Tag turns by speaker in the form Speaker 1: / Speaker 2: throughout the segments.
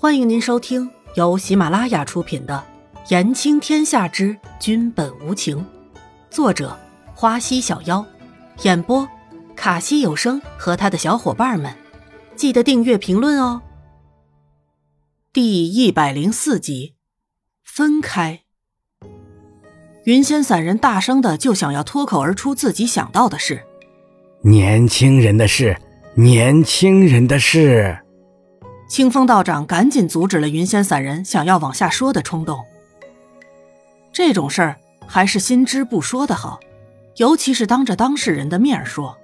Speaker 1: 欢迎您收听由喜马拉雅出品的《言情天下之君本无情》，作者花溪小妖，演播卡西有声和他的小伙伴们。记得订阅、评论哦。第一百零四集，分开。云仙散人大声的就想要脱口而出自己想到的事：
Speaker 2: 年轻人的事，年轻人的事。
Speaker 1: 清风道长赶紧阻止了云仙散人想要往下说的冲动。这种事儿还是心知不说的好，尤其是当着当事人的面说。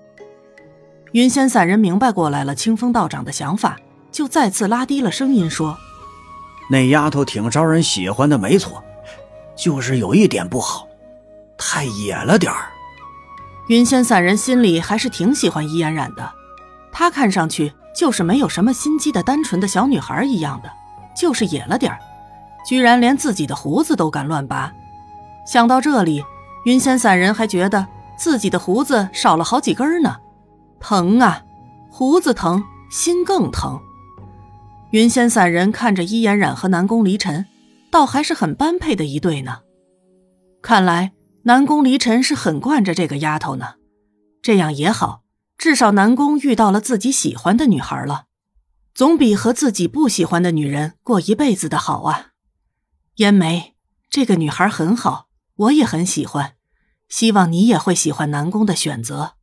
Speaker 1: 云仙散人明白过来了清风道长的想法，就再次拉低了声音说：“
Speaker 3: 那丫头挺招人喜欢的，没错，就是有一点不好，太野了点儿。”
Speaker 1: 云仙散人心里还是挺喜欢伊嫣然的，她看上去。就是没有什么心机的单纯的小女孩一样的，就是野了点，居然连自己的胡子都敢乱拔。想到这里，云仙散人还觉得自己的胡子少了好几根呢，疼啊！胡子疼，心更疼。云仙散人看着伊嫣然和南宫离尘，倒还是很般配的一对呢。看来南宫离尘是很惯着这个丫头呢，这样也好。至少南宫遇到了自己喜欢的女孩了，总比和自己不喜欢的女人过一辈子的好啊！烟梅，这个女孩很好，我也很喜欢，希望你也会喜欢南宫的选择。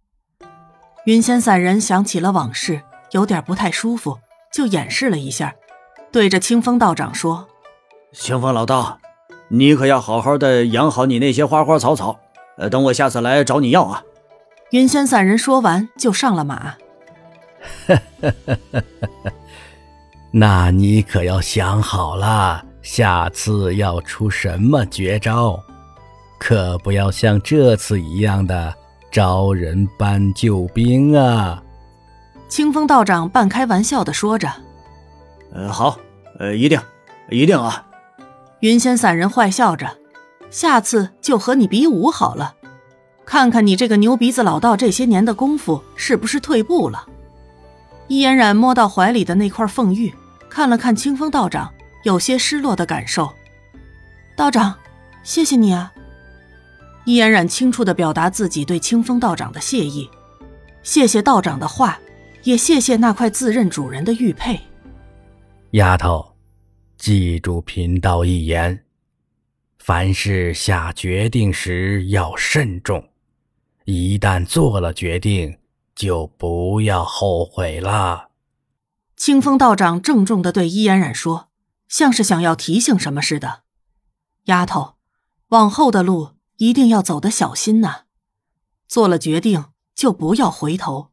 Speaker 1: 云仙散人想起了往事，有点不太舒服，就掩饰了一下，对着清风道长说：“
Speaker 3: 清风老道，你可要好好的养好你那些花花草草，呃，等我下次来找你要啊。”
Speaker 1: 云仙散人说完就上了马。
Speaker 2: 那你可要想好了，下次要出什么绝招，可不要像这次一样的招人搬救兵啊！
Speaker 1: 清风道长半开玩笑的说着。
Speaker 3: 呃，好，呃，一定，一定啊！
Speaker 1: 云仙散人坏笑着，下次就和你比武好了。看看你这个牛鼻子老道，这些年的功夫是不是退步了？易嫣然摸到怀里的那块凤玉，看了看清风道长，有些失落的感受。道长，谢谢你啊！易嫣然清楚的表达自己对清风道长的谢意，谢谢道长的话，也谢谢那块自认主人的玉佩。
Speaker 2: 丫头，记住贫道一言，凡事下决定时要慎重。一旦做了决定，就不要后悔了。
Speaker 1: 清风道长郑重的对伊嫣然说，像是想要提醒什么似的。丫头，往后的路一定要走得小心呐。做了决定就不要回头。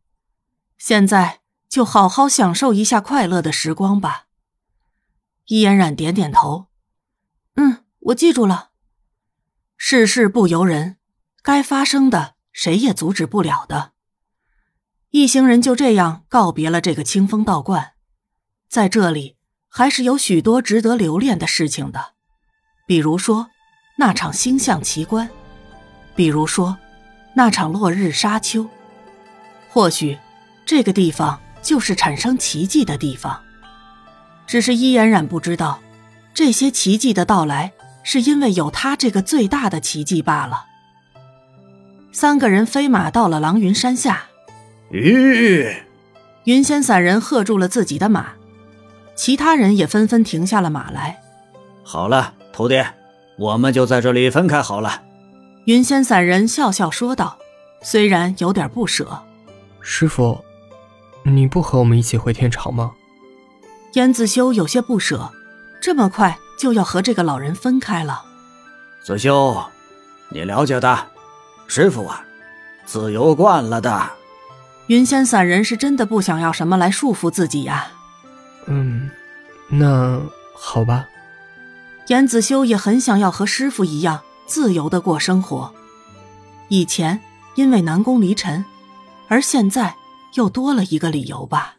Speaker 1: 现在就好好享受一下快乐的时光吧。伊嫣然点点头，嗯，我记住了。世事不由人，该发生的。谁也阻止不了的。一行人就这样告别了这个清风道观，在这里还是有许多值得留恋的事情的，比如说那场星象奇观，比如说那场落日沙丘，或许这个地方就是产生奇迹的地方。只是伊嫣然不知道，这些奇迹的到来是因为有他这个最大的奇迹罢了。三个人飞马到了狼云山下。
Speaker 3: 吁！
Speaker 1: 云仙散人喝住了自己的马，其他人也纷纷停下了马来。
Speaker 3: 好了，徒弟，我们就在这里分开好了。
Speaker 1: 云仙散人笑笑说道，虽然有点不舍。
Speaker 4: 师傅，你不和我们一起回天朝吗？
Speaker 1: 燕子修有些不舍，这么快就要和这个老人分开了。
Speaker 3: 子修，你了解的。师傅啊，自由惯了的。
Speaker 1: 云仙散人是真的不想要什么来束缚自己呀。
Speaker 4: 嗯，那好吧。
Speaker 1: 严子修也很想要和师傅一样自由的过生活。以前因为南宫离尘，而现在又多了一个理由吧。